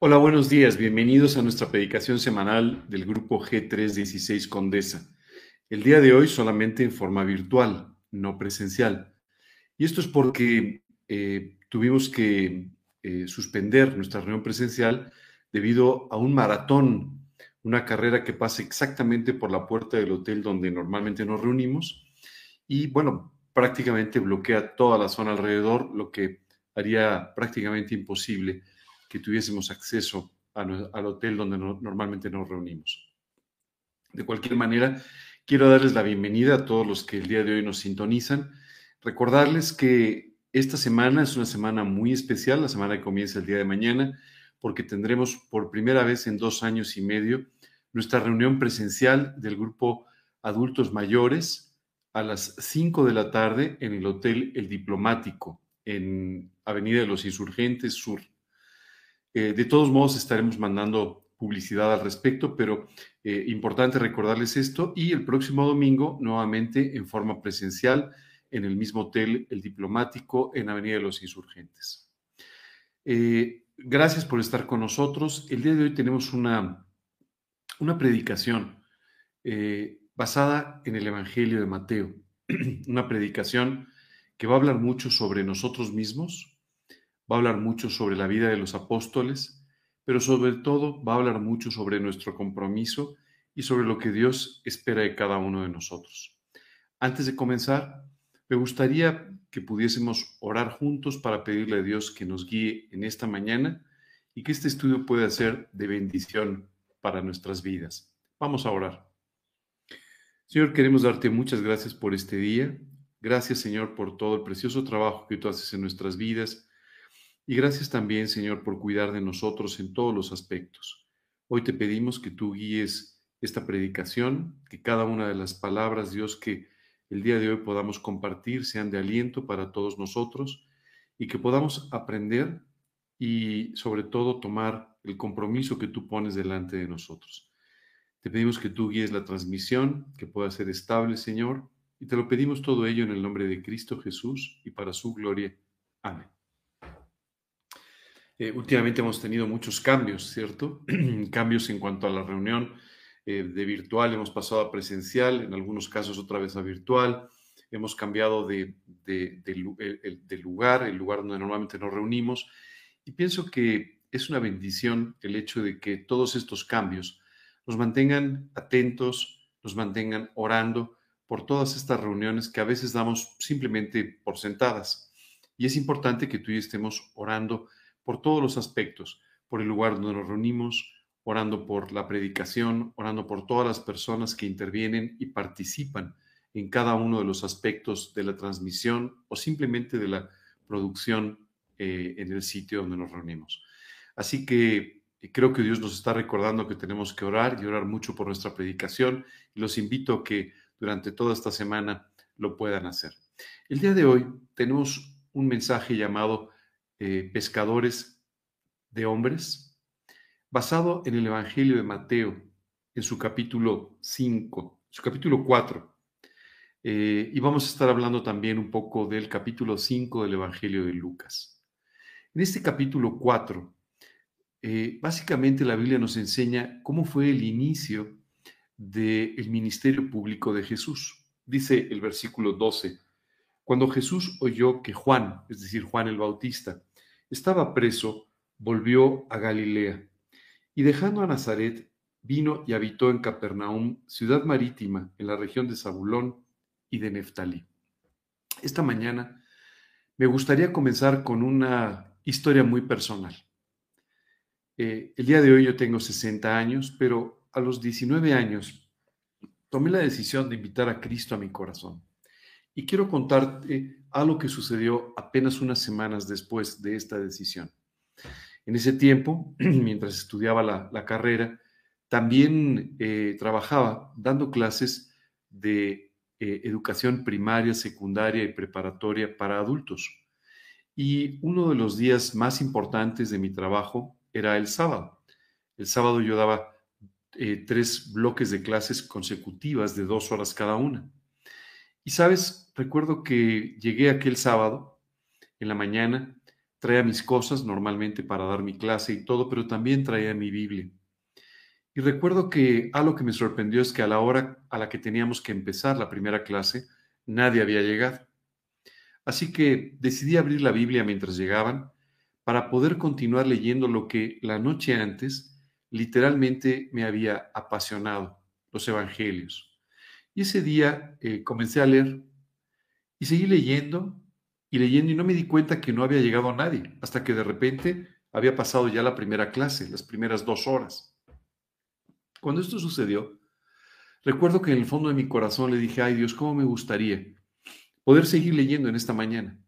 Hola, buenos días. Bienvenidos a nuestra predicación semanal del grupo G316 Condesa. El día de hoy solamente en forma virtual, no presencial. Y esto es porque eh, tuvimos que eh, suspender nuestra reunión presencial debido a un maratón, una carrera que pasa exactamente por la puerta del hotel donde normalmente nos reunimos. Y bueno, prácticamente bloquea toda la zona alrededor, lo que haría prácticamente imposible que tuviésemos acceso al hotel donde normalmente nos reunimos. De cualquier manera, quiero darles la bienvenida a todos los que el día de hoy nos sintonizan. Recordarles que esta semana es una semana muy especial, la semana que comienza el día de mañana, porque tendremos por primera vez en dos años y medio nuestra reunión presencial del grupo Adultos Mayores a las 5 de la tarde en el Hotel El Diplomático, en Avenida de los Insurgentes Sur. Eh, de todos modos, estaremos mandando publicidad al respecto, pero eh, importante recordarles esto. Y el próximo domingo, nuevamente en forma presencial, en el mismo hotel, el diplomático, en Avenida de los Insurgentes. Eh, gracias por estar con nosotros. El día de hoy tenemos una, una predicación basada en el Evangelio de Mateo, una predicación que va a hablar mucho sobre nosotros mismos, va a hablar mucho sobre la vida de los apóstoles, pero sobre todo va a hablar mucho sobre nuestro compromiso y sobre lo que Dios espera de cada uno de nosotros. Antes de comenzar, me gustaría que pudiésemos orar juntos para pedirle a Dios que nos guíe en esta mañana y que este estudio pueda ser de bendición para nuestras vidas. Vamos a orar. Señor, queremos darte muchas gracias por este día. Gracias, Señor, por todo el precioso trabajo que tú haces en nuestras vidas y gracias también, Señor, por cuidar de nosotros en todos los aspectos. Hoy te pedimos que tú guíes esta predicación, que cada una de las palabras, Dios, que el día de hoy podamos compartir sean de aliento para todos nosotros y que podamos aprender y sobre todo tomar el compromiso que tú pones delante de nosotros. Te pedimos que tú guíes la transmisión, que pueda ser estable, Señor, y te lo pedimos todo ello en el nombre de Cristo Jesús y para su gloria. Amén. Eh, últimamente hemos tenido muchos cambios, ¿cierto? cambios en cuanto a la reunión eh, de virtual, hemos pasado a presencial, en algunos casos otra vez a virtual, hemos cambiado de, lugar, el lugar donde normalmente nos reunimos, y pienso que es una bendición el hecho de que todos estos cambios nos mantengan atentos, nos mantengan orando por todas estas reuniones que a veces damos simplemente por sentadas. Y es importante que tú y yo estemos orando por todos los aspectos, por el lugar donde nos reunimos, orando por la predicación, orando por todas las personas que intervienen y participan en cada uno de los aspectos de la transmisión o simplemente de la producción eh, en el sitio donde nos reunimos. Así que eh, creo que Dios nos está recordando que tenemos que orar y orar mucho por nuestra predicación y los invito a que durante toda esta semana lo puedan hacer. El día de hoy tenemos un mensaje llamado eh, pescadores de hombres, basado en el Evangelio de Mateo, en su capítulo 5, su capítulo 4. Eh, y vamos a estar hablando también un poco del capítulo 5 del Evangelio de Lucas. En este capítulo 4, eh, básicamente la Biblia nos enseña cómo fue el inicio del ministerio público de Jesús. Dice el versículo 12, cuando Jesús oyó que Juan, es decir, Juan el Bautista, estaba preso, volvió a Galilea y dejando a Nazaret, vino y habitó en Capernaum, ciudad marítima, en la región de Zabulón y de Neftalí. Esta mañana me gustaría comenzar con una historia muy personal. Eh, el día de hoy yo tengo 60 años, pero a los 19 años tomé la decisión de invitar a Cristo a mi corazón. Y quiero contarte algo que sucedió apenas unas semanas después de esta decisión. En ese tiempo, mientras estudiaba la, carrera, también eh, trabajaba dando clases de eh, educación primaria, secundaria y preparatoria para adultos. Y uno de los días más importantes de mi trabajo era el sábado. El sábado yo daba eh, tres bloques de clases consecutivas de dos horas cada una. Y sabes, recuerdo que llegué aquel sábado en la mañana, traía mis cosas normalmente para dar mi clase y todo, pero también traía mi Biblia. Y recuerdo que algo que me sorprendió es que a la hora a la que teníamos que empezar la primera clase, nadie había llegado. Así que decidí abrir la Biblia mientras llegaban para poder continuar leyendo lo que la noche antes literalmente me había apasionado, los Evangelios. Y ese día eh, comencé a leer y seguí leyendo y leyendo y no me di cuenta que no había llegado nadie, hasta que de repente había pasado ya la primera clase, las primeras dos horas. Cuando esto sucedió, recuerdo que en el fondo de mi corazón le dije, ay Dios, ¿cómo me gustaría poder seguir leyendo en esta mañana?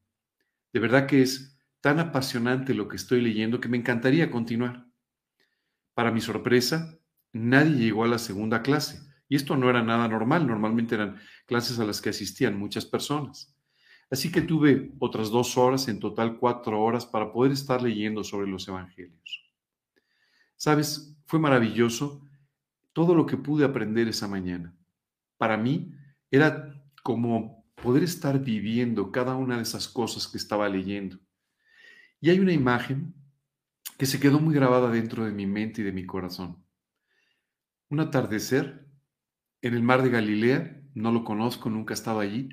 De verdad que es tan apasionante lo que estoy leyendo que me encantaría continuar. Para mi sorpresa, nadie llegó a la segunda clase. Y esto no era nada normal, normalmente eran clases a las que asistían muchas personas. Así que tuve otras dos horas, en total cuatro horas, para poder estar leyendo sobre los evangelios. Sabes, fue maravilloso todo lo que pude aprender esa mañana. Para mí era como poder estar viviendo cada una de esas cosas que estaba leyendo. Y hay una imagen que se quedó muy grabada dentro de mi mente y de mi corazón. Un atardecer en el mar de Galilea, no lo conozco, nunca he estado allí,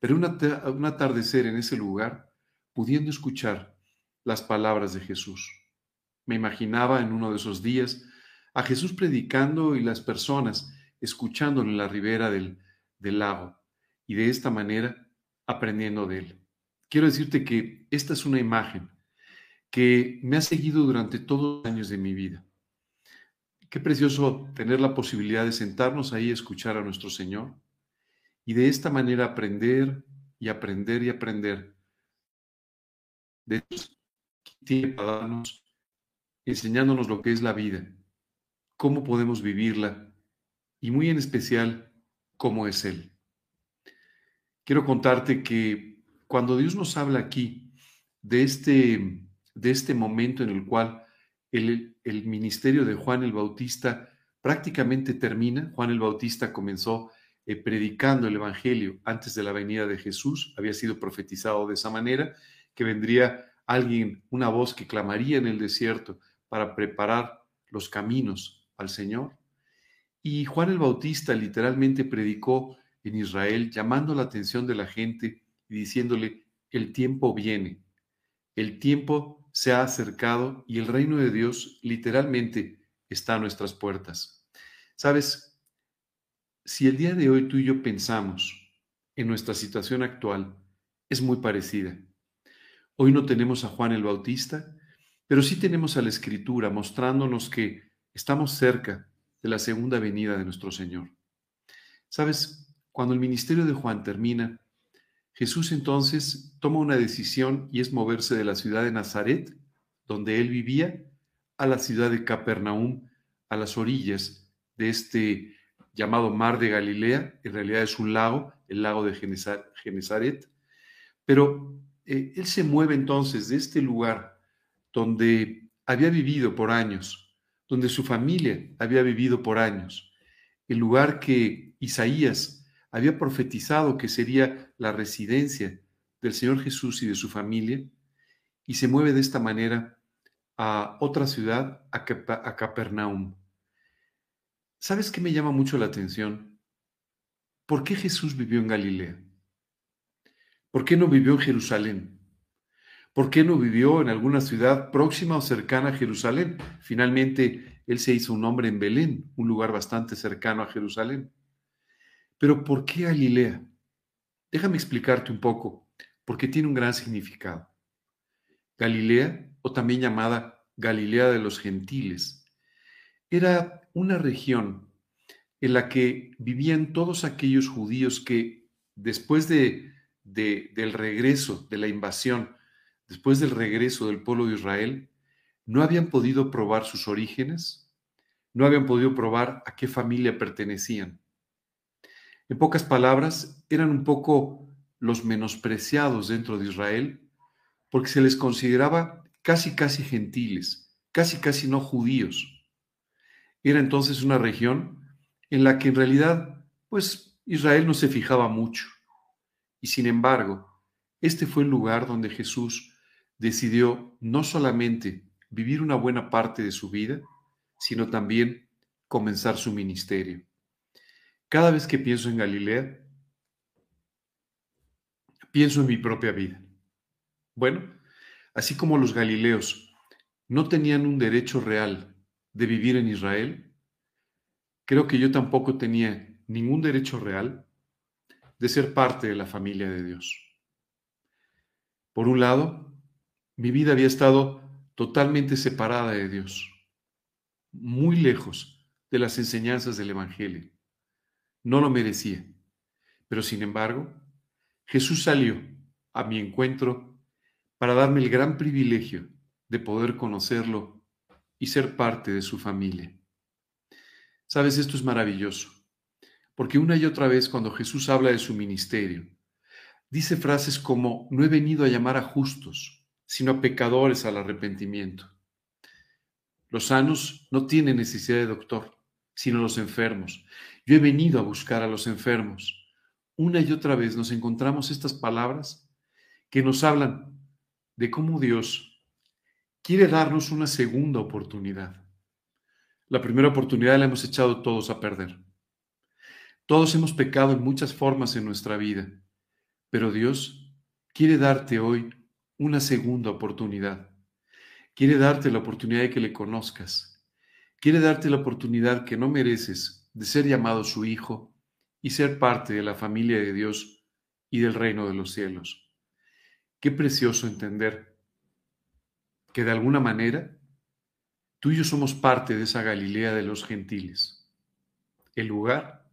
pero un atardecer en ese lugar, pudiendo escuchar las palabras de Jesús. Me imaginaba en uno de esos días a Jesús predicando y las personas escuchándolo en la ribera del, del lago y de esta manera aprendiendo de él. Quiero decirte que esta es una imagen que me ha seguido durante todos los años de mi vida. Qué precioso tener la posibilidad de sentarnos ahí a escuchar a nuestro Señor y de esta manera aprender y aprender y aprender de tiene para enseñándonos lo que es la vida, cómo podemos vivirla y muy en especial cómo es Él. Quiero contarte que cuando Dios nos habla aquí de este, de este momento en el cual el, ministerio de Juan el Bautista prácticamente termina, Juan el Bautista comenzó eh, predicando el Evangelio antes de la venida de Jesús, había sido profetizado de esa manera, que vendría alguien, una voz que clamaría en el desierto para preparar los caminos al Señor. Y Juan el Bautista literalmente predicó en Israel, llamando la atención de la gente y diciéndole, el tiempo viene, el tiempo se ha acercado y el reino de Dios literalmente está a nuestras puertas. Sabes, si el día de hoy tú y yo pensamos en nuestra situación actual, es muy parecida. Hoy no tenemos a Juan el Bautista, pero sí tenemos a la Escritura mostrándonos que estamos cerca de la segunda venida de nuestro Señor. Sabes, cuando el ministerio de Juan termina, Jesús entonces toma una decisión y es moverse de la ciudad de Nazaret, donde él vivía, a la ciudad de Capernaum, a las orillas de este llamado Mar de Galilea, en realidad es un lago, el lago de Genezaret, pero eh, él se mueve entonces de este lugar donde había vivido por años, donde su familia había vivido por años, el lugar que Isaías había profetizado que sería la residencia del Señor Jesús y de su familia, y se mueve de esta manera a otra ciudad, a Capernaum. ¿Sabes qué me llama mucho la atención? ¿Por qué Jesús vivió en Galilea? ¿Por qué no vivió en Jerusalén? ¿Por qué no vivió en alguna ciudad próxima o cercana a Jerusalén? Finalmente, él se hizo un hombre en Belén, un lugar bastante cercano a Jerusalén. Pero ¿por qué Galilea? Déjame explicarte un poco, porque tiene un gran significado. Galilea, o también llamada Galilea de los Gentiles, era una región en la que vivían todos aquellos judíos que después de, del regreso, de la invasión, después del regreso del pueblo de Israel, no habían podido probar sus orígenes, no habían podido probar a qué familia pertenecían. En pocas palabras, eran un poco los menospreciados dentro de Israel porque se les consideraba casi casi gentiles, casi casi no judíos. Era entonces una región en la que en realidad, pues Israel no se fijaba mucho. Y sin embargo, este fue el lugar donde Jesús decidió no solamente vivir una buena parte de su vida, sino también comenzar su ministerio. Cada vez que pienso en Galilea, pienso en mi propia vida. Bueno, así como los galileos no tenían un derecho real de vivir en Israel, creo que yo tampoco tenía ningún derecho real de ser parte de la familia de Dios. Por un lado, mi vida había estado totalmente separada de Dios, muy lejos de las enseñanzas del Evangelio. No lo merecía, pero sin embargo, Jesús salió a mi encuentro para darme el gran privilegio de poder conocerlo y ser parte de su familia. Sabes, esto es maravilloso, porque una y otra vez cuando Jesús habla de su ministerio, dice frases como, no he venido a llamar a justos, sino a pecadores al arrepentimiento. Los sanos no tienen necesidad de doctor, sino los enfermos. Yo he venido a buscar a los enfermos. Una y otra vez nos encontramos estas palabras que nos hablan de cómo Dios quiere darnos una segunda oportunidad. La primera oportunidad la hemos echado todos a perder. Todos hemos pecado en muchas formas en nuestra vida, pero Dios quiere darte hoy una segunda oportunidad. Quiere darte la oportunidad de que le conozcas. Quiere darte la oportunidad que no mereces de ser llamado su hijo y ser parte de la familia de Dios y del reino de los cielos. Qué precioso entender que de alguna manera tú y yo somos parte de esa Galilea de los gentiles, el lugar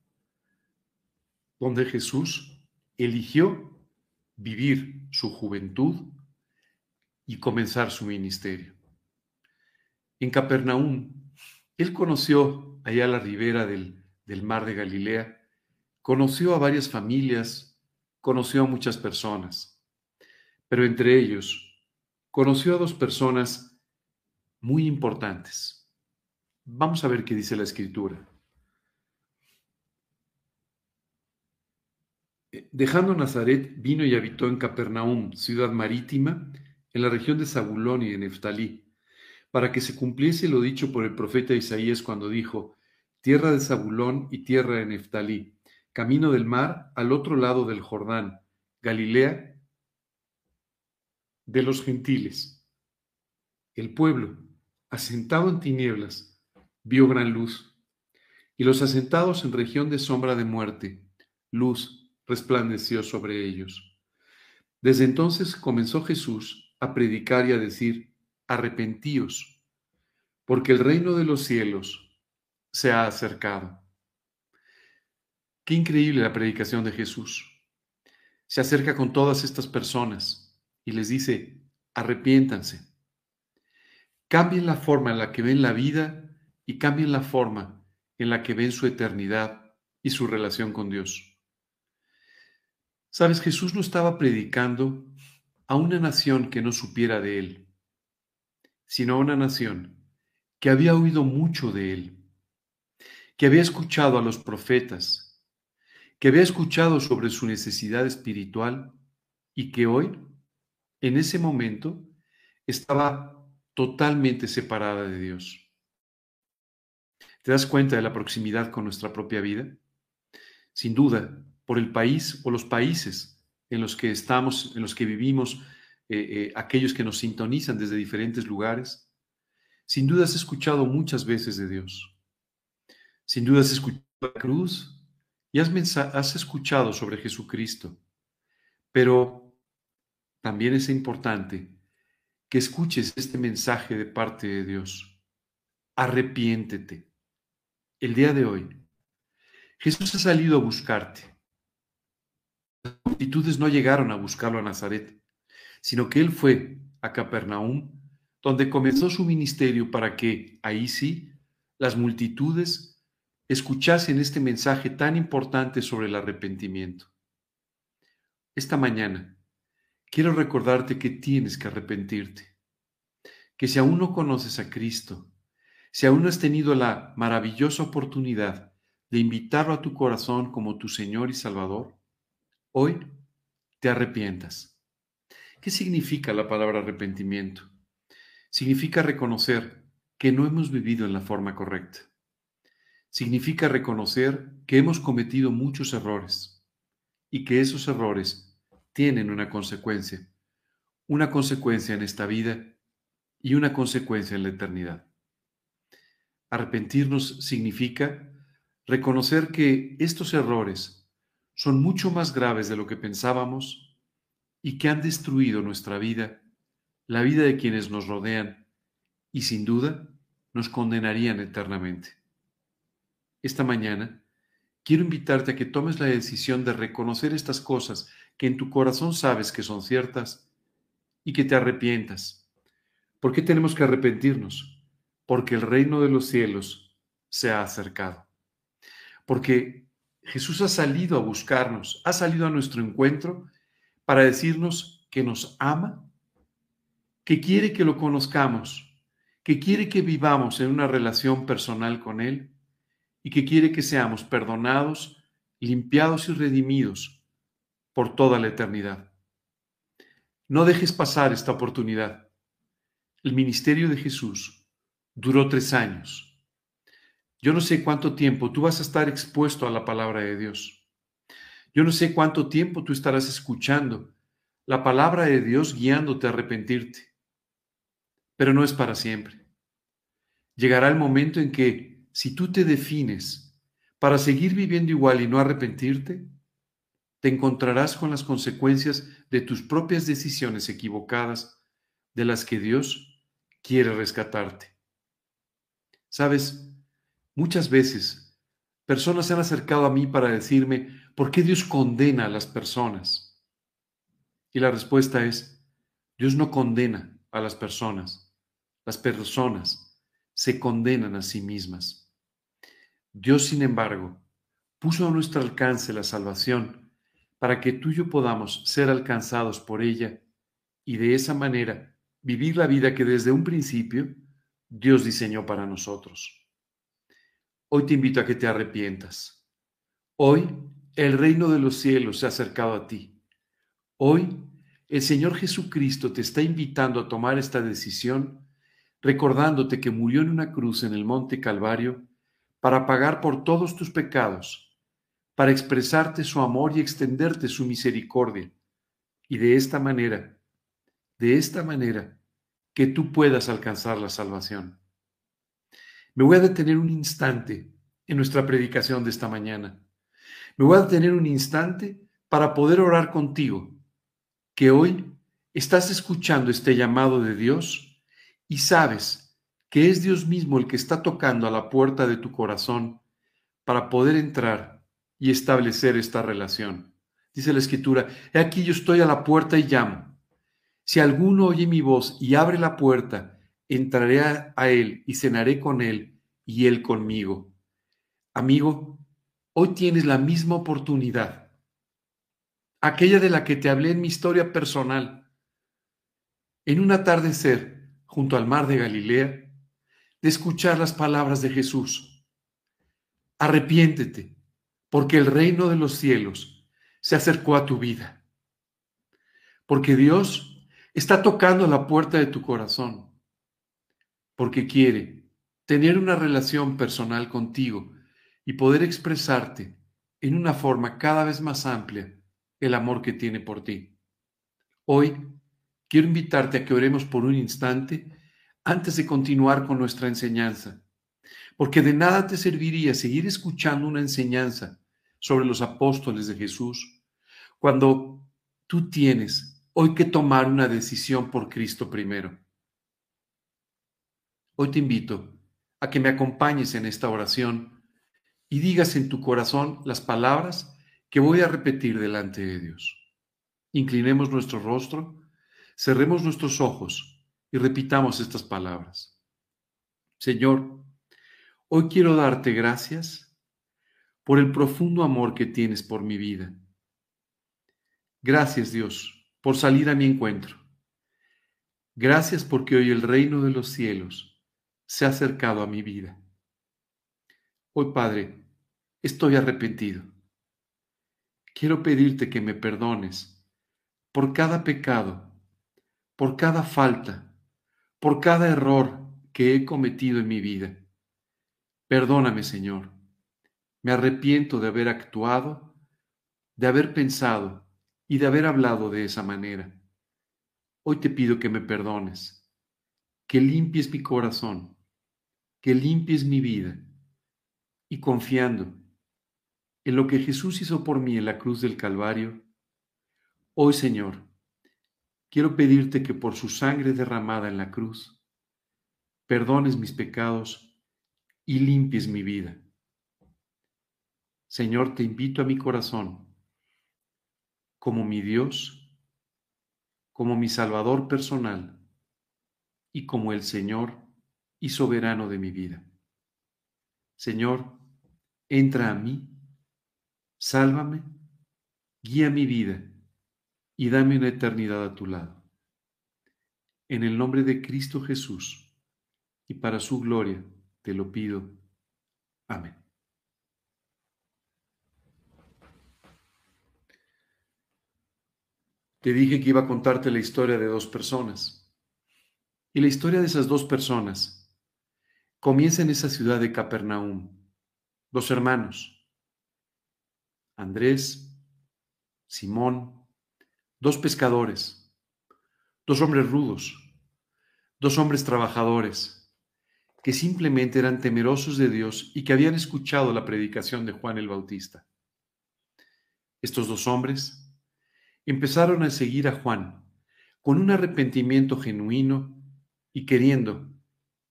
donde Jesús eligió vivir su juventud y comenzar su ministerio. En Capernaum, él conoció allá a la ribera del, del mar de Galilea, conoció a varias familias, conoció a muchas personas, pero entre ellos conoció a dos personas muy importantes. Vamos a ver qué dice la escritura. Dejando Nazaret, vino y habitó en Capernaum, ciudad marítima, en la región de Zabulón y de Neftalí, para que se cumpliese lo dicho por el profeta Isaías cuando dijo, tierra de Zabulón y tierra de Neftalí, camino del mar al otro lado del Jordán, Galilea de los gentiles. El pueblo, asentado en tinieblas, vio gran luz, y los asentados en región de sombra de muerte, luz resplandeció sobre ellos. Desde entonces comenzó Jesús a predicar y a decir, arrepentíos, porque el reino de los cielos se ha acercado. Qué increíble la predicación de Jesús. Se acerca con todas estas personas y les dice, arrepiéntanse. Cambien la forma en la que ven la vida y cambien la forma en la que ven su eternidad y su relación con Dios. Sabes, Jesús no estaba predicando a una nación que no supiera de él, sino a una nación que había oído mucho de él, que había escuchado a los profetas, que había escuchado sobre su necesidad espiritual y que hoy, en ese momento, estaba totalmente separada de Dios. ¿Te das cuenta de la proximidad con nuestra propia vida? Sin duda, por el país o los países en los que estamos, en los que vivimos, eh, eh, aquellos que nos sintonizan desde diferentes lugares, sin duda has escuchado muchas veces de Dios. Sin duda has escuchado la cruz y has, has escuchado sobre Jesucristo. Pero también es importante que escuches este mensaje de parte de Dios. Arrepiéntete. El día de hoy, Jesús ha salido a buscarte multitudes no llegaron a buscarlo a Nazaret, sino que él fue a Capernaum, donde comenzó su ministerio para que, ahí sí, las multitudes escuchasen este mensaje tan importante sobre el arrepentimiento. Esta mañana quiero recordarte que tienes que arrepentirte, que si aún no conoces a Cristo, si aún no has tenido la maravillosa oportunidad de invitarlo a tu corazón como tu Señor y Salvador, hoy te arrepientas. ¿Qué significa la palabra arrepentimiento? Significa reconocer que no hemos vivido en la forma correcta. Significa reconocer que hemos cometido muchos errores y que esos errores tienen una consecuencia, una consecuencia en esta vida y una consecuencia en la eternidad. Arrepentirnos significa reconocer que estos errores son mucho más graves de lo que pensábamos y que han destruido nuestra vida, la vida de quienes nos rodean y sin duda nos condenarían eternamente. Esta mañana quiero invitarte a que tomes la decisión de reconocer estas cosas que en tu corazón sabes que son ciertas y que te arrepientas. ¿Por qué tenemos que arrepentirnos? Porque el reino de los cielos se ha acercado porque Jesús ha salido a buscarnos, ha salido a nuestro encuentro para decirnos que nos ama, que quiere que lo conozcamos, que quiere que vivamos en una relación personal con Él y que quiere que seamos perdonados, limpiados y redimidos por toda la eternidad. No dejes pasar esta oportunidad. El ministerio de Jesús duró tres años yo no sé cuánto tiempo tú vas a estar expuesto a la palabra de Dios. Yo no sé cuánto tiempo tú estarás escuchando la palabra de Dios guiándote a arrepentirte. Pero no es para siempre. Llegará el momento en que, si tú te defines para seguir viviendo igual y no arrepentirte, te encontrarás con las consecuencias de tus propias decisiones equivocadas de las que Dios quiere rescatarte. Sabes, Muchas veces personas se han acercado a mí para decirme, ¿por qué Dios condena a las personas? Y la respuesta es, Dios no condena a las personas, las personas se condenan a sí mismas. Dios, sin embargo, puso a nuestro alcance la salvación para que tú y yo podamos ser alcanzados por ella y de esa manera vivir la vida que desde un principio Dios diseñó para nosotros. Hoy te invito a que te arrepientas. Hoy el reino de los cielos se ha acercado a ti. Hoy el Señor Jesucristo te está invitando a tomar esta decisión, recordándote que murió en una cruz en el monte Calvario para pagar por todos tus pecados, para expresarte su amor y extenderte su misericordia. Y de esta manera, de esta manera, que tú puedas alcanzar la salvación. Me voy a detener un instante en nuestra predicación de esta mañana. Me voy a detener un instante para poder orar contigo, que hoy estás escuchando este llamado de Dios y sabes que es Dios mismo el que está tocando a la puerta de tu corazón para poder entrar y establecer esta relación. Dice la escritura, he aquí yo estoy a la puerta y llamo. Si alguno oye mi voz y abre la puerta, entraré a, Él y cenaré con Él y Él conmigo. Amigo, hoy tienes la misma oportunidad, aquella de la que te hablé en mi historia personal, en un atardecer junto al mar de Galilea, de escuchar las palabras de Jesús. Arrepiéntete, porque el reino de los cielos se acercó a tu vida. Porque Dios está tocando la puerta de tu corazón porque quiere tener una relación personal contigo y poder expresarte en una forma cada vez más amplia el amor que tiene por ti. Hoy quiero invitarte a que oremos por un instante antes de continuar con nuestra enseñanza, porque de nada te serviría seguir escuchando una enseñanza sobre los apóstoles de Jesús cuando tú tienes hoy que tomar una decisión por Cristo primero. Hoy te invito a que me acompañes en esta oración y digas en tu corazón las palabras que voy a repetir delante de Dios. Inclinemos nuestro rostro, cerremos nuestros ojos y repitamos estas palabras. Señor, hoy quiero darte gracias por el profundo amor que tienes por mi vida. Gracias Dios por salir a mi encuentro. Gracias porque hoy el reino de los cielos se ha acercado a mi vida. Hoy, Padre, estoy arrepentido. Quiero pedirte que me perdones por cada pecado por cada falta, por cada error que he cometido en mi vida. Perdóname, Señor. Me arrepiento de haber actuado, de haber pensado y de haber hablado de esa manera. Hoy te pido que me perdones, que limpies mi corazón, que limpies mi vida y confiando en lo que Jesús hizo por mí en la cruz del Calvario, hoy Señor, quiero pedirte que por su sangre derramada en la cruz, perdones mis pecados y limpies mi vida. Señor, te invito a mi corazón como mi Dios, como mi Salvador personal y como el Señor y soberano de mi vida. Señor, entra a mí Sálvame, guía mi vida y dame una eternidad a tu lado. En el nombre de Cristo Jesús y para su gloria te lo pido. Amén. Te dije que iba a contarte la historia de dos personas. Y la historia de esas dos personas comienza en esa ciudad de Capernaum. Dos hermanos, Andrés, Simón, dos pescadores, dos hombres rudos, dos hombres trabajadores, que simplemente eran temerosos de Dios y que habían escuchado la predicación de Juan el Bautista. Estos dos hombres empezaron a seguir a Juan con un arrepentimiento genuino y queriendo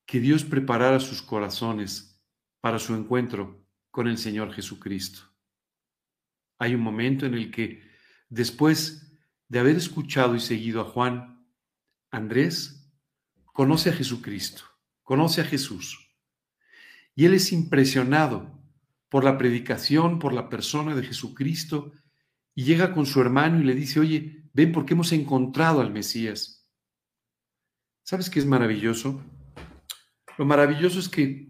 que Dios preparara sus corazones para su encuentro con el Señor Jesucristo. Hay un momento en el que, después de haber escuchado y seguido a Juan, Andrés conoce a Jesucristo, conoce a Jesús. Y él es impresionado por la predicación, por la persona de Jesucristo, y llega con su hermano y le dice, oye, ven porque hemos encontrado al Mesías. ¿Sabes qué es maravilloso? Lo maravilloso es que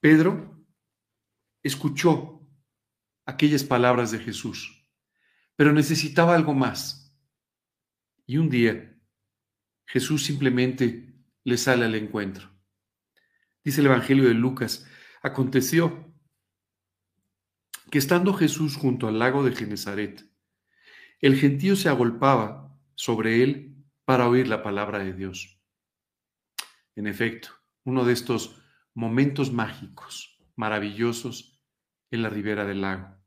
Pedro escuchó aquellas palabras de Jesús, pero necesitaba algo más. Y un día Jesús simplemente le sale al encuentro. Dice el Evangelio de Lucas, aconteció que estando Jesús junto al lago de Genezaret, el gentío se agolpaba sobre él para oír la palabra de Dios. En efecto, uno de estos momentos mágicos, maravillosos en la ribera del lago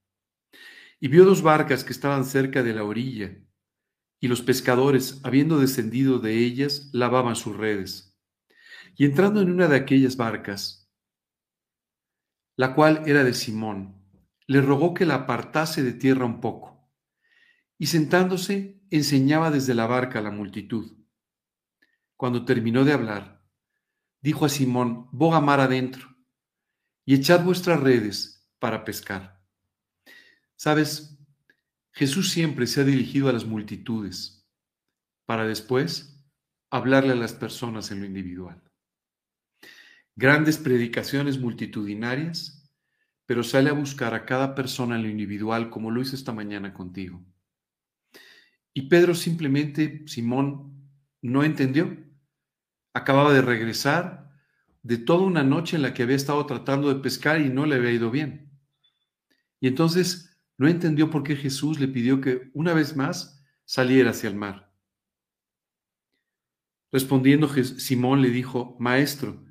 y vio dos barcas que estaban cerca de la orilla, y los pescadores, habiendo descendido de ellas, lavaban sus redes. Y entrando en una de aquellas barcas, la cual era de Simón, le rogó que la apartase de tierra un poco, y sentándose enseñaba desde la barca a la multitud. Cuando terminó de hablar, dijo a Simón, boga mar adentro, y echad vuestras redes para pescar. Sabes, Jesús siempre se ha dirigido a las multitudes para después hablarle a las personas en lo individual. Grandes predicaciones multitudinarias, pero sale a buscar a cada persona en lo individual como lo hizo esta mañana contigo. Y Pedro simplemente, Simón, no entendió. Acababa de regresar de toda una noche en la que había estado tratando de pescar y no le había ido bien. Y entonces no entendió por qué Jesús le pidió que una vez más saliera hacia el mar. Respondiendo Simón le dijo, Maestro,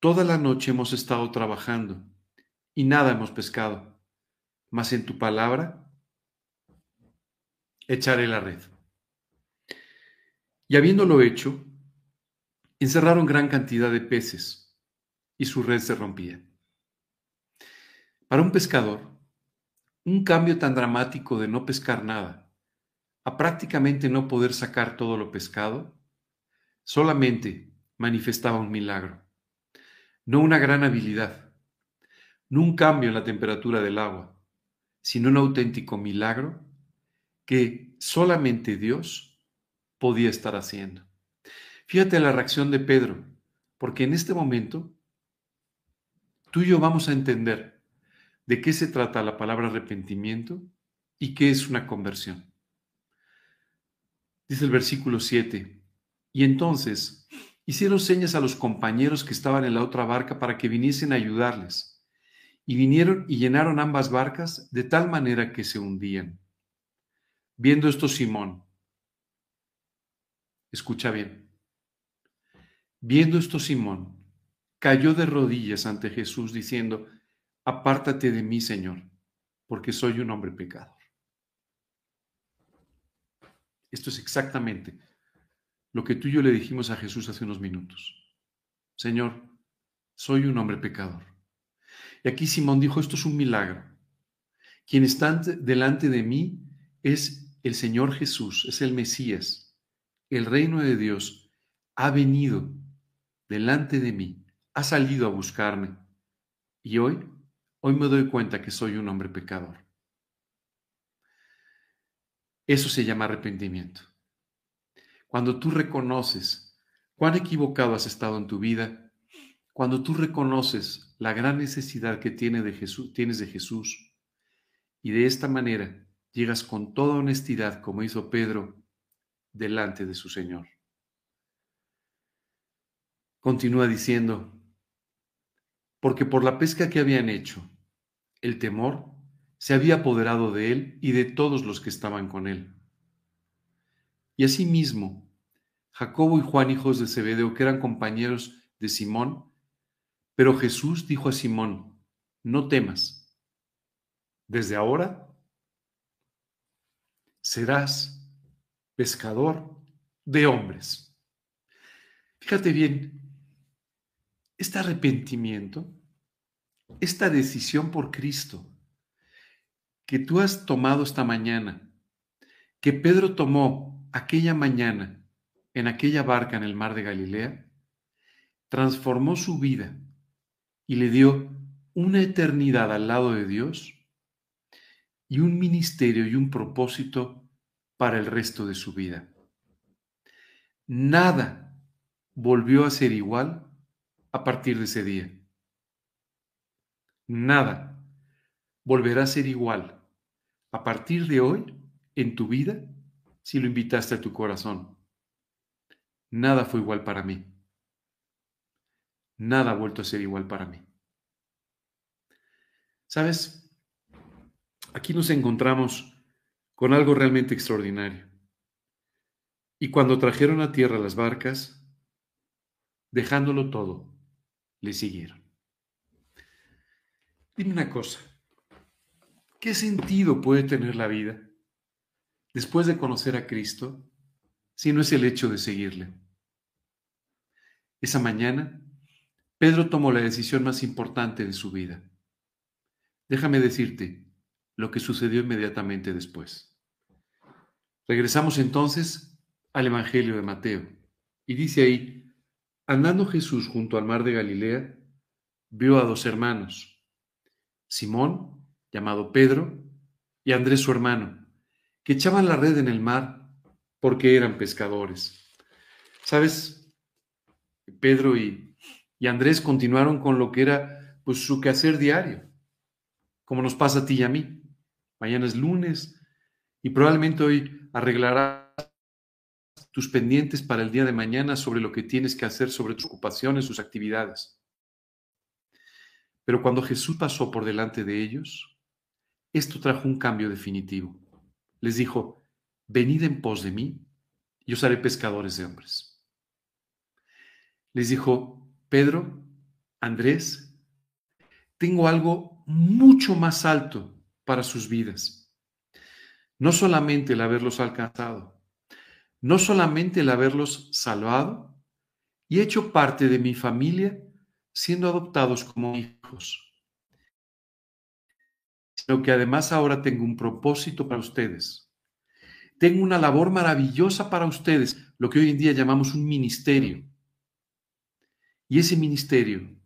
toda la noche hemos estado trabajando y nada hemos pescado, mas en tu palabra echaré la red. Y habiéndolo hecho, encerraron gran cantidad de peces y su red se rompía. Para un pescador, un cambio tan dramático de no pescar nada a prácticamente no poder sacar todo lo pescado, solamente manifestaba un milagro, no una gran habilidad, no un cambio en la temperatura del agua, sino un auténtico milagro que solamente Dios podía estar haciendo. Fíjate la reacción de Pedro, porque en este momento tú y yo vamos a entender de qué se trata la palabra arrepentimiento y qué es una conversión. Dice el versículo 7, Y entonces hicieron señas a los compañeros que estaban en la otra barca para que viniesen a ayudarles. Y vinieron y llenaron ambas barcas de tal manera que se hundían. Viendo esto Simón, escucha bien, viendo esto Simón, cayó de rodillas ante Jesús diciendo, apártate de mí, Señor, porque soy un hombre pecador. Esto es exactamente lo que tú y yo le dijimos a Jesús hace unos minutos. Señor, soy un hombre pecador. Y aquí Simón dijo, esto es un milagro. Quien está delante de mí es el Señor Jesús, es el Mesías. El reino de Dios ha venido delante de mí, ha salido a buscarme. Y hoy, hoy me doy cuenta que soy un hombre pecador. Eso se llama arrepentimiento. Cuando tú reconoces cuán equivocado has estado en tu vida, cuando tú reconoces la gran necesidad que tienes de Jesús, y de esta manera llegas con toda honestidad, como hizo Pedro, delante de su Señor. Continúa diciendo, porque por la pesca que habían hecho, el temor se había apoderado de él y de todos los que estaban con él. Y asimismo, Jacobo y Juan, hijos de Zebedeo, que eran compañeros de Simón, pero Jesús dijo a Simón, no temas, desde ahora serás pescador de hombres. Fíjate bien, este arrepentimiento, esta decisión por Cristo que tú has tomado esta mañana, que Pedro tomó aquella mañana en aquella barca en el mar de Galilea, transformó su vida y le dio una eternidad al lado de Dios y un ministerio y un propósito para el resto de su vida. Nada volvió a ser igual a partir de ese día. Nada volverá a ser igual a partir de hoy en tu vida si lo invitaste a tu corazón. Nada fue igual para mí. Nada ha vuelto a ser igual para mí. ¿Sabes? aquí nos encontramos con algo realmente extraordinario. Y cuando trajeron a tierra las barcas, dejándolo todo, le siguieron. Dime una cosa, ¿qué sentido puede tener la vida después de conocer a Cristo si no es el hecho de seguirle? Esa mañana, Pedro tomó la decisión más importante de su vida. Déjame decirte, lo que sucedió inmediatamente después. Regresamos entonces al Evangelio de Mateo y dice ahí, andando Jesús junto al mar de Galilea, vio a dos hermanos, Simón, llamado Pedro, y Andrés su hermano, que echaban la red en el mar porque eran pescadores. ¿Sabes? Pedro y, y Andrés continuaron con lo que era pues, su quehacer diario, como nos pasa a ti y a mí mañana es lunes y probablemente hoy arreglarás tus pendientes para el día de mañana sobre lo que tienes que hacer, sobre tus ocupaciones, sus actividades. Pero cuando Jesús pasó por delante de ellos, esto trajo un cambio definitivo. Les dijo, venid en pos de mí y os haré pescadores de hombres. Les dijo, Pedro, Andrés, tengo algo mucho más alto para sus vidas. No solamente el haberlos alcanzado, no solamente el haberlos salvado y hecho parte de mi familia siendo adoptados como hijos, sino que además ahora tengo un propósito para ustedes. Tengo una labor maravillosa para ustedes, lo que hoy en día llamamos un ministerio. Y ese ministerio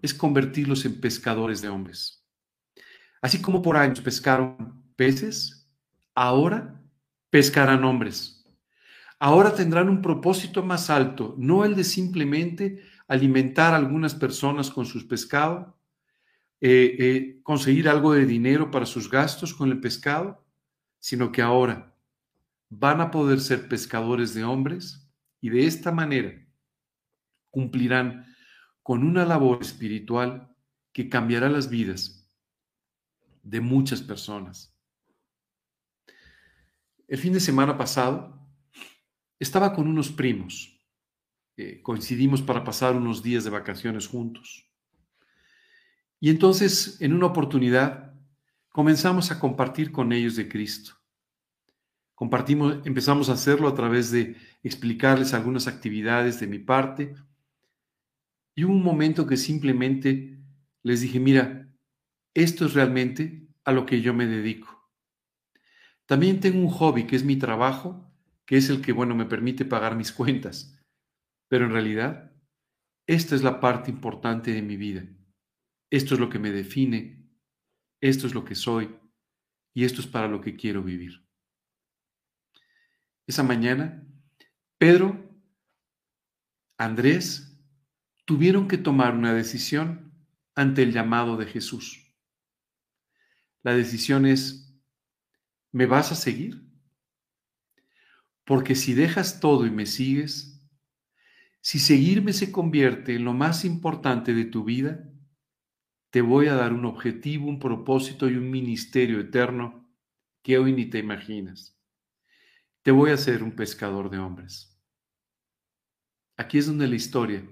es convertirlos en pescadores de hombres. Así como por años pescaron peces, ahora pescarán hombres. Ahora tendrán un propósito más alto, no el de simplemente alimentar a algunas personas con sus pescados, eh, eh, conseguir algo de dinero para sus gastos con el pescado, sino que ahora van a poder ser pescadores de hombres y de esta manera cumplirán con una labor espiritual que cambiará las vidas de muchas personas. El fin de semana pasado estaba con unos primos. Eh, coincidimos para pasar unos días de vacaciones juntos. Y entonces, en una oportunidad, comenzamos a compartir con ellos de Cristo. Compartimos, empezamos a hacerlo a través de explicarles algunas actividades de mi parte. Y hubo un momento que simplemente les dije, mira, esto es realmente a lo que yo me dedico. También tengo un hobby que es mi trabajo, que es el que, bueno, me permite pagar mis cuentas. Pero en realidad, esta es la parte importante de mi vida. Esto es lo que me define, esto es lo que soy y esto es para lo que quiero vivir. Esa mañana, Pedro, Andrés, tuvieron que tomar una decisión ante el llamado de Jesús. La decisión es, ¿Me vas a seguir? Porque si dejas todo y me sigues, si seguirme se convierte en lo más importante de tu vida, te voy a dar un objetivo, un propósito y un ministerio eterno que hoy ni te imaginas. Te voy a hacer un pescador de hombres. Aquí es donde la historia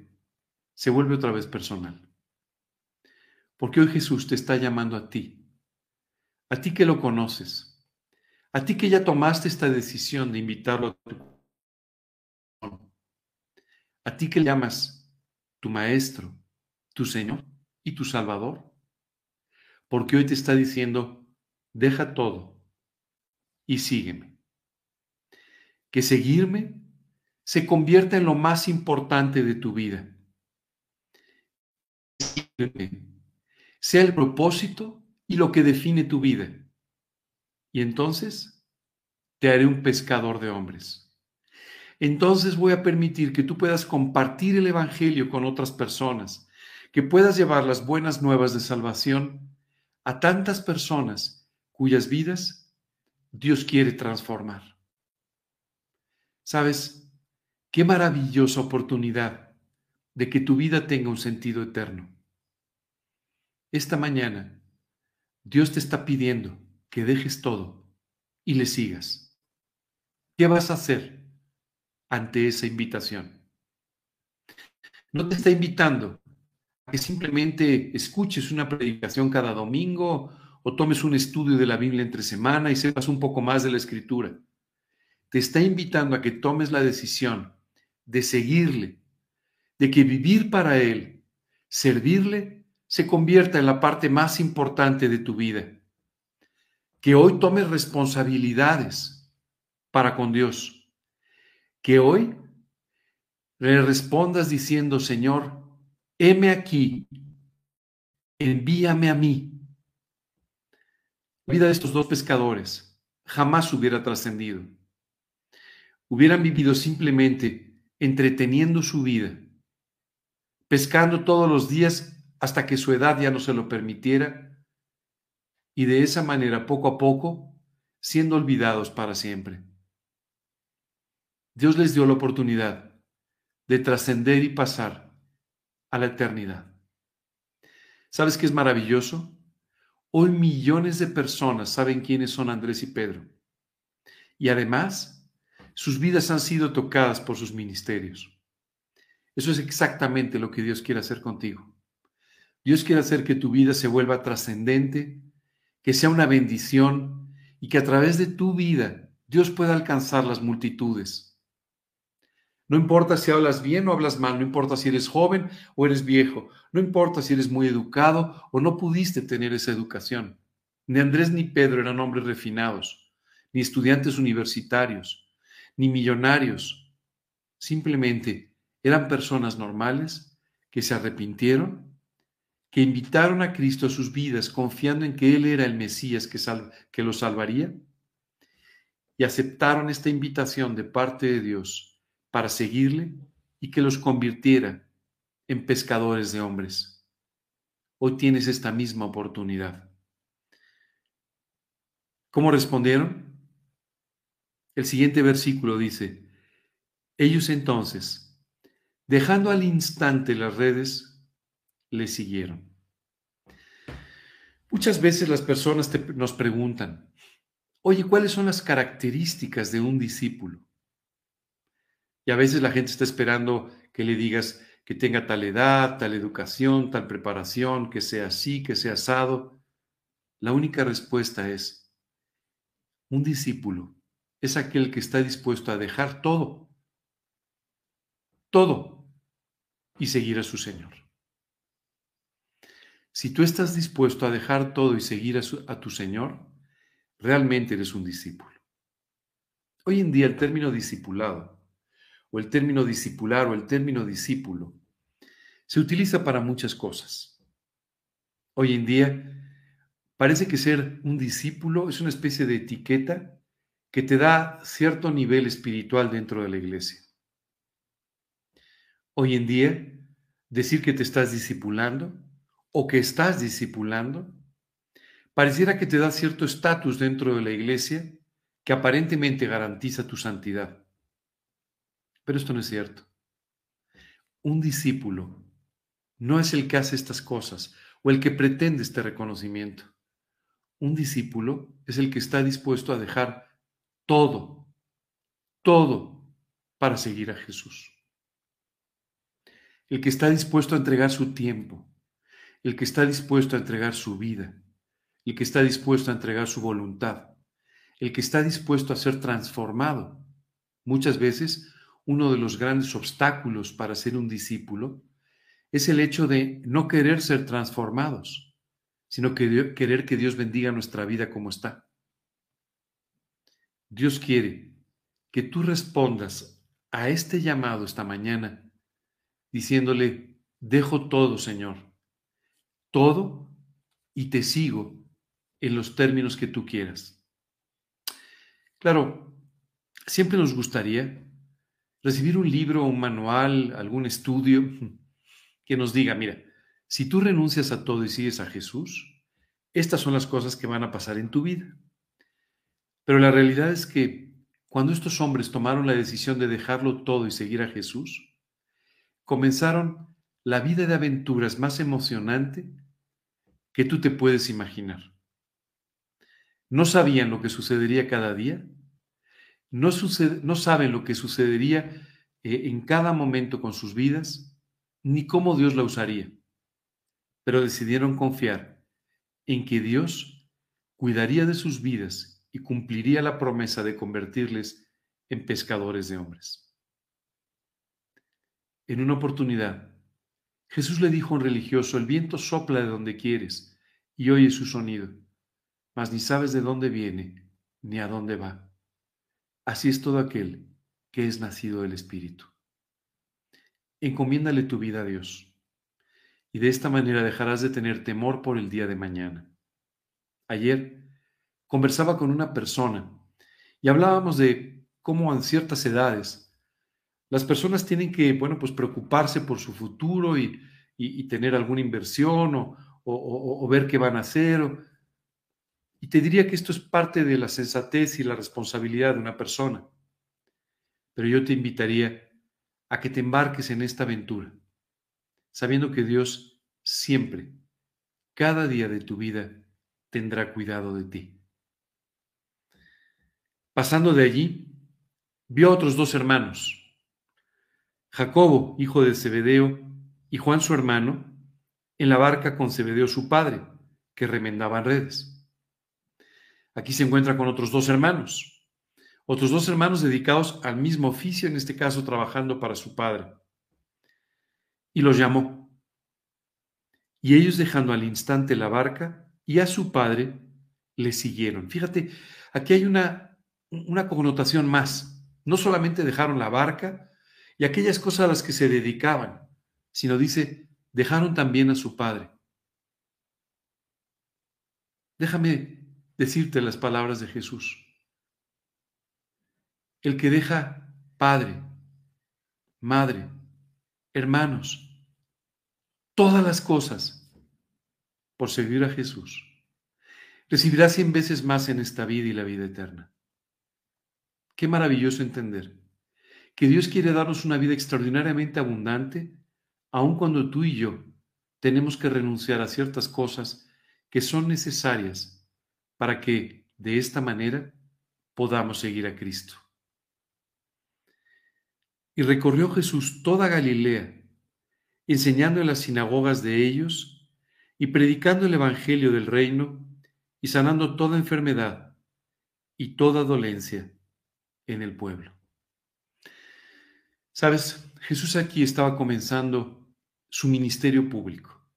se vuelve otra vez personal. Porque hoy Jesús te está llamando a ti, a ti que lo conoces, a ti que ya tomaste esta decisión de invitarlo a tu a ti que le llamas tu maestro, tu Señor y tu Salvador, porque hoy te está diciendo, deja todo y sígueme. Que seguirme se convierta en lo más importante de tu vida. Sea el propósito y lo que define tu vida y entonces te haré un pescador de hombres. Entonces voy a permitir que tú puedas compartir el Evangelio con otras personas, que puedas llevar las buenas nuevas de salvación a tantas personas cuyas vidas Dios quiere transformar. ¿Sabes? Qué maravillosa oportunidad de que tu vida tenga un sentido eterno. Esta mañana, Dios te está pidiendo que dejes todo y le sigas. ¿Qué vas a hacer ante esa invitación? No te está invitando a que simplemente escuches una predicación cada domingo o tomes un estudio de la Biblia entre semana y sepas un poco más de la escritura. Te está invitando a que tomes la decisión de seguirle, de que vivir para Él, servirle, se convierta en la parte más importante de tu vida que hoy tomes responsabilidades para con Dios, que hoy le respondas diciendo, Señor, heme aquí, envíame a mí. La vida de estos dos pescadores jamás hubiera trascendido. Hubieran vivido simplemente entreteniendo su vida, pescando todos los días hasta que su edad ya no se lo permitiera y de esa manera poco a poco siendo olvidados para siempre. Dios les dio la oportunidad de trascender y pasar a la eternidad. ¿Sabes qué es maravilloso? Hoy millones de personas saben quiénes son Andrés y Pedro. Y además, sus vidas han sido tocadas por sus ministerios. Eso es exactamente lo que Dios quiere hacer contigo. Dios quiere hacer que tu vida se vuelva trascendente, que sea una bendición y que a través de tu vida Dios pueda alcanzar las multitudes. No importa si hablas bien o hablas mal, no importa si eres joven o eres viejo, no importa si eres muy educado o no pudiste tener esa educación. Ni Andrés ni Pedro eran hombres refinados, ni estudiantes universitarios, ni millonarios. Simplemente eran personas normales que se arrepintieron que invitaron a Cristo a sus vidas confiando en que Él era el Mesías que, que los salvaría y aceptaron esta invitación de parte de Dios para seguirle y que los convirtiera en pescadores de hombres. Hoy tienes esta misma oportunidad. ¿Cómo respondieron? El siguiente versículo dice, Ellos entonces, dejando al instante las redes, le siguieron. Muchas veces las personas nos preguntan, oye, ¿cuáles son las características de un discípulo? Y a veces la gente está esperando que le digas que tenga tal edad, tal educación, tal preparación, que sea así, que sea asado. La única respuesta es, un discípulo es aquel que está dispuesto a dejar todo, todo, y seguir a su Señor. Si tú estás dispuesto a dejar todo y seguir a, tu Señor, realmente eres un discípulo. Hoy en día el término discipulado, o el término discipular, o el término discípulo, se utiliza para muchas cosas. Hoy en día parece que ser un discípulo es una especie de etiqueta que te da cierto nivel espiritual dentro de la iglesia. Hoy en día, decir que te estás discipulando o que estás discipulando, pareciera que te da cierto estatus dentro de la iglesia que aparentemente garantiza tu santidad. Pero esto no es cierto. Un discípulo no es el que hace estas cosas o el que pretende este reconocimiento. Un discípulo es el que está dispuesto a dejar todo, todo para seguir a Jesús. El que está dispuesto a entregar su tiempo, el que está dispuesto a entregar su vida, el que está dispuesto a entregar su voluntad, el que está dispuesto a ser transformado. Muchas veces uno de los grandes obstáculos para ser un discípulo es el hecho de no querer ser transformados, sino que querer que Dios bendiga nuestra vida como está. Dios quiere que tú respondas a este llamado esta mañana diciéndole, dejo todo, Señor todo y te sigo en los términos que tú quieras. Claro, siempre nos gustaría recibir un libro, un manual, algún estudio que nos diga, mira, si tú renuncias a todo y sigues a Jesús, estas son las cosas que van a pasar en tu vida. Pero la realidad es que cuando estos hombres tomaron la decisión de dejarlo todo y seguir a Jesús, comenzaron la vida de aventuras más emocionante que tú te puedes imaginar. No sabían lo que sucedería cada día, no, no saben lo que sucedería eh, en cada momento con sus vidas, ni cómo Dios la usaría, pero decidieron confiar en que Dios cuidaría de sus vidas y cumpliría la promesa de convertirles en pescadores de hombres. En una oportunidad, Jesús le dijo a un religioso, el viento sopla de donde quieres y oye su sonido, mas ni sabes de dónde viene ni a dónde va. Así es todo aquel que es nacido del Espíritu. Encomiéndale tu vida a Dios y de esta manera dejarás de tener temor por el día de mañana. Ayer conversaba con una persona y hablábamos de cómo en ciertas edades las personas tienen que, bueno, pues preocuparse por su futuro y, tener alguna inversión o, ver qué van a hacer. y te diría que esto es parte de la sensatez y la responsabilidad de una persona. Pero yo te invitaría a que te embarques en esta aventura, sabiendo que Dios siempre, cada día de tu vida, tendrá cuidado de ti. Pasando de allí, vio a otros dos hermanos, Jacobo, hijo de Zebedeo, y Juan su hermano, en la barca con Zebedeo su padre, que remendaban redes. Aquí se encuentra con otros dos hermanos, otros dos hermanos dedicados al mismo oficio, en este caso trabajando para su padre. Y los llamó. Y ellos dejando al instante la barca y a su padre, le siguieron. Fíjate, aquí hay una, una connotación más. No solamente dejaron la barca, y aquellas cosas a las que se dedicaban, sino dice, dejaron también a su padre. Déjame decirte las palabras de Jesús. El que deja padre, madre, hermanos, todas las cosas por seguir a Jesús, recibirá cien veces más en esta vida y la vida eterna. Qué maravilloso entender que Dios quiere darnos una vida extraordinariamente abundante, aun cuando tú y yo tenemos que renunciar a ciertas cosas que son necesarias para que de esta manera podamos seguir a Cristo. Y recorrió Jesús toda Galilea, enseñando en las sinagogas de ellos y predicando el Evangelio del reino y sanando toda enfermedad y toda dolencia en el pueblo. Sabes, Jesús aquí estaba comenzando su ministerio público.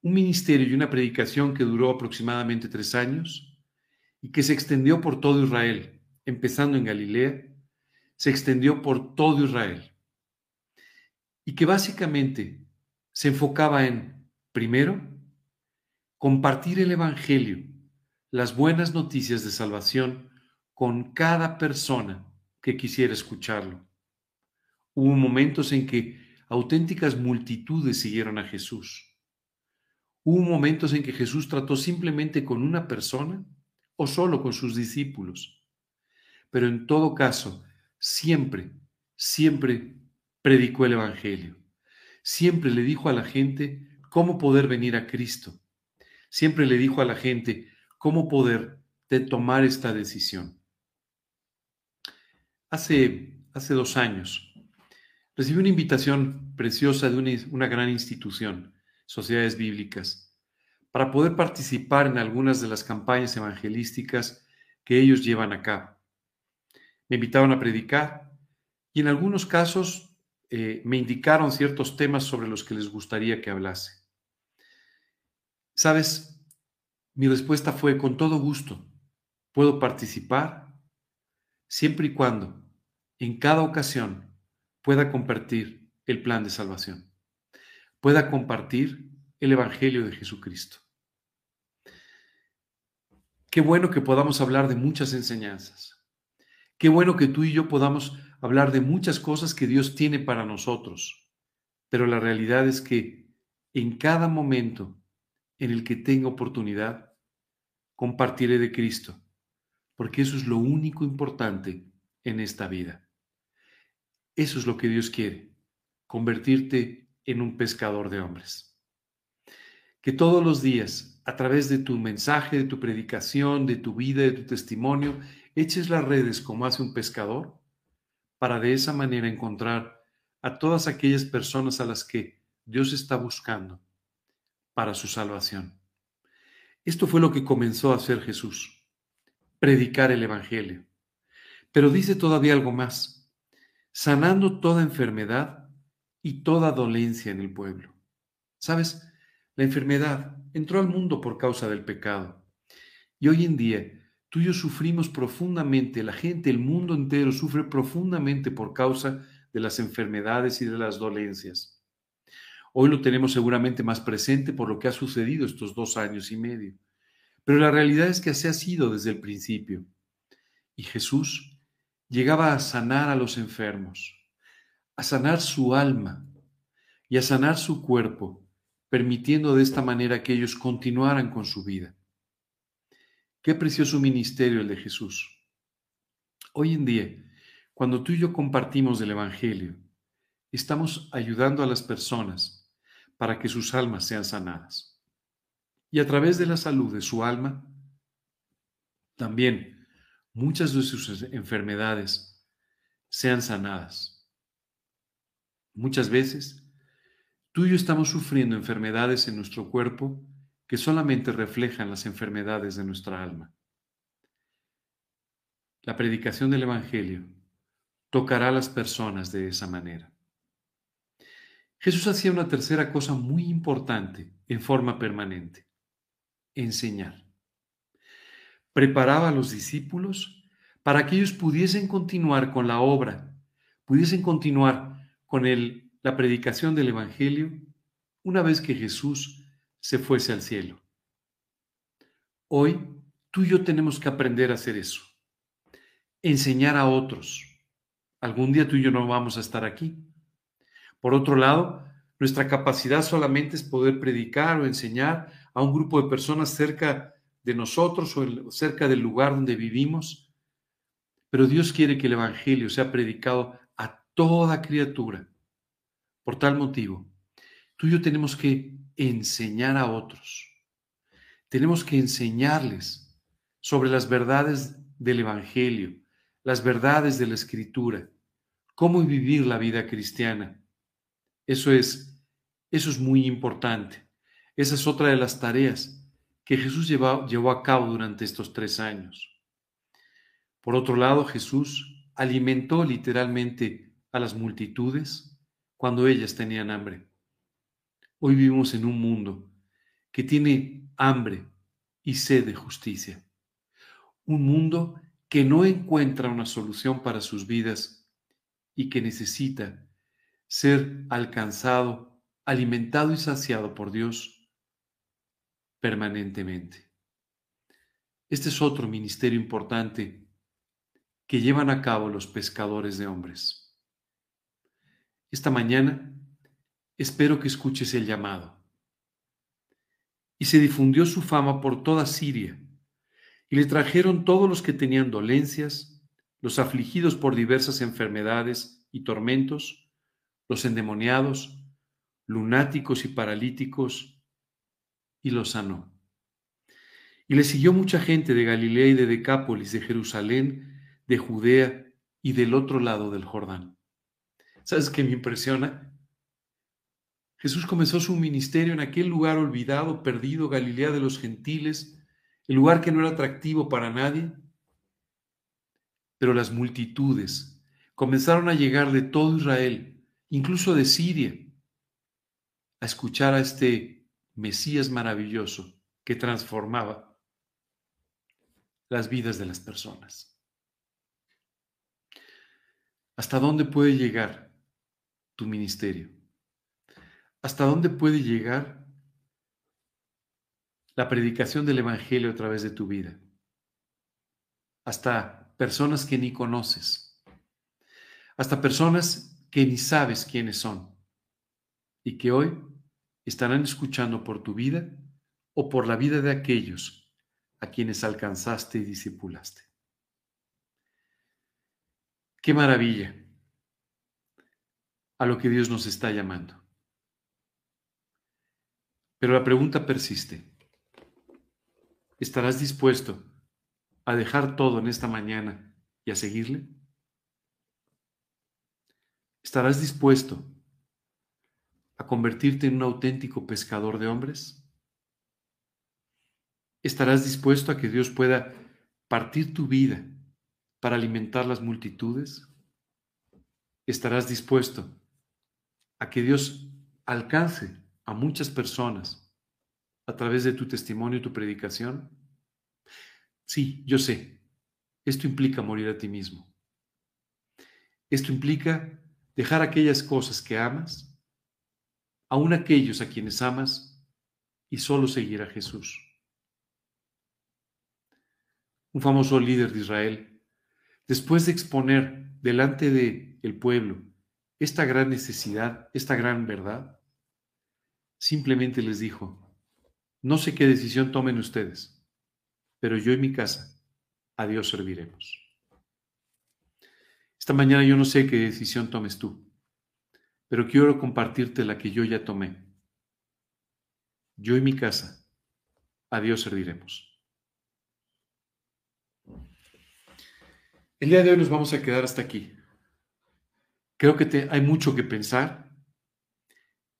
Un ministerio y una predicación que duró aproximadamente tres años y que se extendió por todo Israel, empezando en Galilea, se extendió por todo Israel. Y que básicamente se enfocaba en, primero, compartir el Evangelio, las buenas noticias de salvación con cada persona que quisiera escucharlo. Hubo momentos en que auténticas multitudes siguieron a Jesús. Hubo momentos en que Jesús trató simplemente con una persona o solo con sus discípulos. Pero en todo caso, siempre, siempre predicó el Evangelio. Siempre le dijo a la gente cómo poder venir a Cristo. Siempre le dijo a la gente cómo poder tomar esta decisión. Hace, hace dos años, Recibí una invitación preciosa de una, gran institución, Sociedades Bíblicas, para poder participar en algunas de las campañas evangelísticas que ellos llevan a cabo. Me invitaron a predicar y en algunos casos eh, me indicaron ciertos temas sobre los que les gustaría que hablase. Sabes, mi respuesta fue con todo gusto. Puedo participar siempre y cuando en cada ocasión pueda compartir el plan de salvación, pueda compartir el Evangelio de Jesucristo. Qué bueno que podamos hablar de muchas enseñanzas. Qué bueno que tú y yo podamos hablar de muchas cosas que Dios tiene para nosotros. Pero la realidad es que en cada momento en el que tenga oportunidad, compartiré de Cristo, porque eso es lo único importante en esta vida. Eso es lo que Dios quiere, convertirte en un pescador de hombres. Que todos los días, a través de tu mensaje, de tu predicación, de tu vida, de tu testimonio, eches las redes como hace un pescador, para de esa manera encontrar a todas aquellas personas a las que Dios está buscando para su salvación. Esto fue lo que comenzó a hacer Jesús, predicar el Evangelio. Pero dice todavía algo más sanando toda enfermedad y toda dolencia en el pueblo. ¿Sabes? La enfermedad entró al mundo por causa del pecado. Y hoy en día tú y yo sufrimos profundamente, la gente, el mundo entero sufre profundamente por causa de las enfermedades y de las dolencias. Hoy lo tenemos seguramente más presente por lo que ha sucedido estos dos años y medio. Pero la realidad es que así ha sido desde el principio. Y Jesús llegaba a sanar a los enfermos, a sanar su alma y a sanar su cuerpo, permitiendo de esta manera que ellos continuaran con su vida. Qué precioso ministerio el de Jesús. Hoy en día, cuando tú y yo compartimos el Evangelio, estamos ayudando a las personas para que sus almas sean sanadas. Y a través de la salud de su alma, también muchas de sus enfermedades sean sanadas. Muchas veces, tú y yo estamos sufriendo enfermedades en nuestro cuerpo que solamente reflejan las enfermedades de nuestra alma. La predicación del Evangelio tocará a las personas de esa manera. Jesús hacía una tercera cosa muy importante en forma permanente, enseñar preparaba a los discípulos para que ellos pudiesen continuar con la obra, pudiesen continuar con la predicación del Evangelio una vez que Jesús se fuese al cielo. Hoy tú y yo tenemos que aprender a hacer eso, enseñar a otros. Algún día tú y yo no vamos a estar aquí. Por otro lado, nuestra capacidad solamente es poder predicar o enseñar a un grupo de personas cerca de nosotros o cerca del lugar donde vivimos, pero Dios quiere que el Evangelio sea predicado a toda criatura. Por tal motivo, tú y yo tenemos que enseñar a otros. Tenemos que enseñarles sobre las verdades del Evangelio, las verdades de la Escritura, cómo vivir la vida cristiana. Eso es, eso es muy importante. Esa es otra de las tareas que Jesús llevó, llevó a cabo durante estos tres años. Por otro lado, Jesús alimentó literalmente a las multitudes cuando ellas tenían hambre. Hoy vivimos en un mundo que tiene hambre y sed de justicia. Un mundo que no encuentra una solución para sus vidas y que necesita ser alcanzado, alimentado y saciado por Dios permanentemente. Este es otro ministerio importante que llevan a cabo los pescadores de hombres. Esta mañana espero que escuches el llamado. Y se difundió su fama por toda Siria, y le trajeron todos los que tenían dolencias, los afligidos por diversas enfermedades y tormentos, los endemoniados, lunáticos y paralíticos, y los sanó. Y le siguió mucha gente de Galilea y de Decápolis, de Jerusalén, de Judea y del otro lado del Jordán. ¿Sabes qué me impresiona? Jesús comenzó su ministerio en aquel lugar olvidado, perdido, Galilea de los gentiles, el lugar que no era atractivo para nadie. Pero las multitudes comenzaron a llegar de todo Israel, incluso de Siria, a escuchar a este Mesías maravilloso que transformaba las vidas de las personas. ¿Hasta dónde puede llegar tu ministerio? ¿Hasta dónde puede llegar la predicación del Evangelio a través de tu vida? Hasta personas que ni conoces. Hasta personas que ni sabes quiénes son. Y que hoy estarán escuchando por tu vida o por la vida de aquellos a quienes alcanzaste y discipulaste. Qué maravilla a lo que Dios nos está llamando. Pero la pregunta persiste. ¿Estarás dispuesto a dejar todo en esta mañana y a seguirle? ¿Estarás dispuesto convertirte en un auténtico pescador de hombres? ¿Estarás dispuesto a que Dios pueda partir tu vida para alimentar las multitudes? ¿Estarás dispuesto a que Dios alcance a muchas personas a través de tu testimonio y tu predicación? Sí, yo sé. Esto implica morir a ti mismo. Esto implica dejar aquellas cosas que amas, aun aquellos a quienes amas, y solo seguir a Jesús. Un famoso líder de Israel, después de exponer delante del el pueblo esta gran necesidad, esta gran verdad, simplemente les dijo, no sé qué decisión tomen ustedes, pero yo y mi casa a Dios serviremos. Esta mañana yo no sé qué decisión tomes tú, pero quiero compartirte la que yo ya tomé. Yo y mi casa a Dios serviremos. El día de hoy nos vamos a quedar hasta aquí. Creo que hay mucho que pensar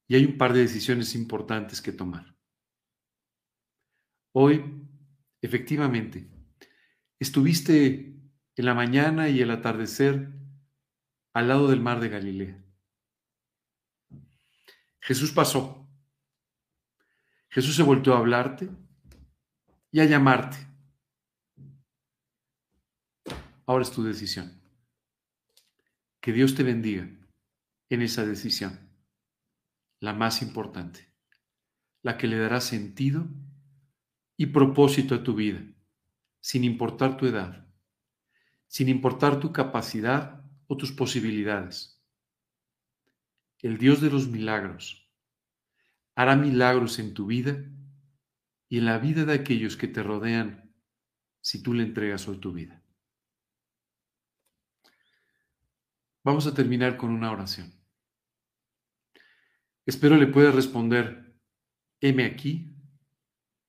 y hay un par de decisiones importantes que tomar. Hoy, efectivamente, estuviste en la mañana y el atardecer al lado del mar de Galilea. Jesús pasó. Jesús se volvió a hablarte y a llamarte. Ahora es tu decisión. Que Dios te bendiga en esa decisión la más importante, la que le dará sentido y propósito a tu vida, sin importar tu edad, sin importar tu capacidad o tus posibilidades. El Dios de los milagros hará milagros en tu vida y en la vida de aquellos que te rodean si tú le entregas hoy tu vida. Vamos a terminar con una oración. Espero le pueda responder, heme aquí,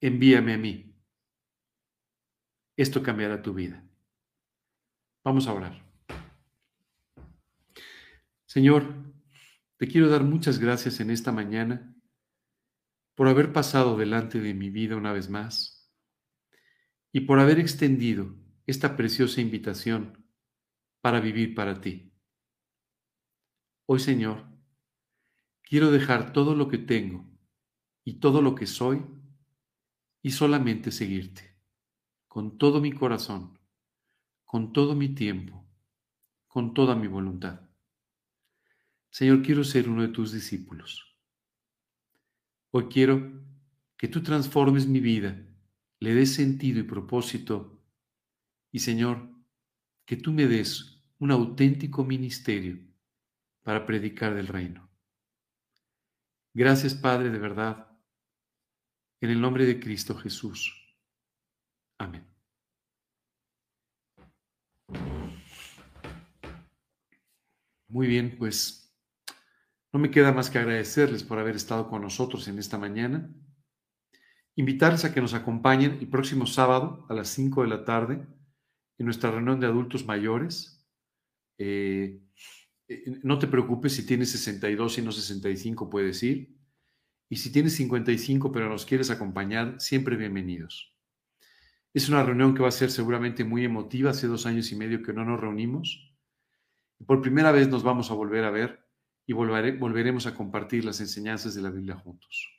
envíame a mí. Esto cambiará tu vida. Vamos a orar. Señor, te quiero dar muchas gracias en esta mañana por haber pasado delante de mi vida una vez más y por haber extendido esta preciosa invitación para vivir para ti. Hoy, Señor, quiero dejar todo lo que tengo y todo lo que soy y solamente seguirte, con todo mi corazón, con todo mi tiempo, con toda mi voluntad. Señor, quiero ser uno de tus discípulos. Hoy quiero que tú transformes mi vida, le des sentido y propósito, y Señor, que tú me des un auténtico ministerio para predicar del reino. Gracias, Padre, de verdad, en el nombre de Cristo Jesús. Amén. Muy bien, pues no me queda más que agradecerles por haber estado con nosotros en esta mañana. Invitarles a que nos acompañen el próximo sábado a las 5 de la tarde en nuestra reunión de adultos mayores. Eh, eh, no te preocupes si tienes 62 y no 65, puedes ir. Y si tienes 55 pero nos quieres acompañar, siempre bienvenidos. Es una reunión que va a ser seguramente muy emotiva. Hace dos años y medio que no nos reunimos. Por primera vez nos vamos a volver a ver y volveremos a compartir las enseñanzas de la Biblia juntos.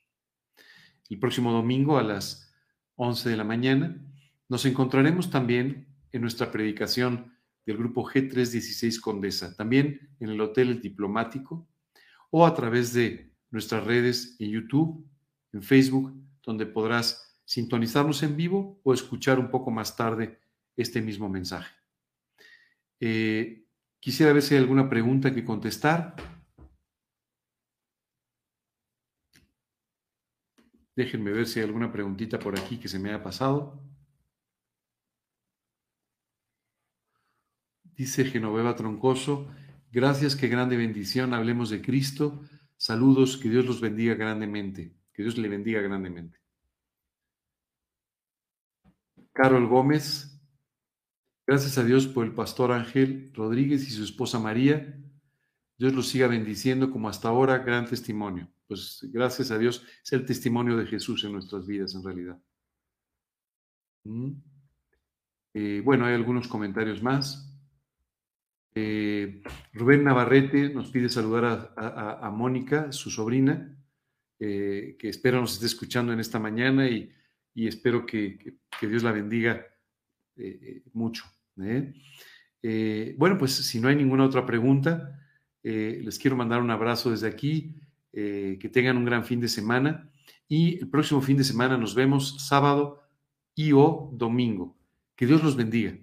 El próximo domingo a las 11 de la mañana nos encontraremos también en nuestra predicación del grupo G316 Condesa, también en el Hotel El Diplomático o a través de nuestras redes en YouTube, en Facebook, donde podrás sintonizarnos en vivo o escuchar un poco más tarde este mismo mensaje. Eh, quisiera ver si hay alguna pregunta que contestar. Déjenme ver si hay alguna preguntita por aquí que se me haya pasado. Dice Genoveva Troncoso, gracias, qué grande bendición, hablemos de Cristo. Saludos, que Dios los bendiga grandemente, que Dios le bendiga grandemente. Carol Gómez, gracias a Dios por el pastor Ángel Rodríguez y su esposa María. Dios los siga bendiciendo como hasta ahora, gran testimonio pues gracias a Dios es el testimonio de Jesús en nuestras vidas en realidad. Mm. Eh, bueno, hay algunos comentarios más. Eh, Rubén Navarrete nos pide saludar a, Mónica, su sobrina, eh, que espero nos esté escuchando en esta mañana y, espero que, Dios la bendiga mucho. bueno, pues si no hay ninguna otra pregunta, les quiero mandar un abrazo desde aquí eh, que tengan un gran fin de semana y el próximo fin de semana nos vemos sábado y o domingo. Que Dios los bendiga.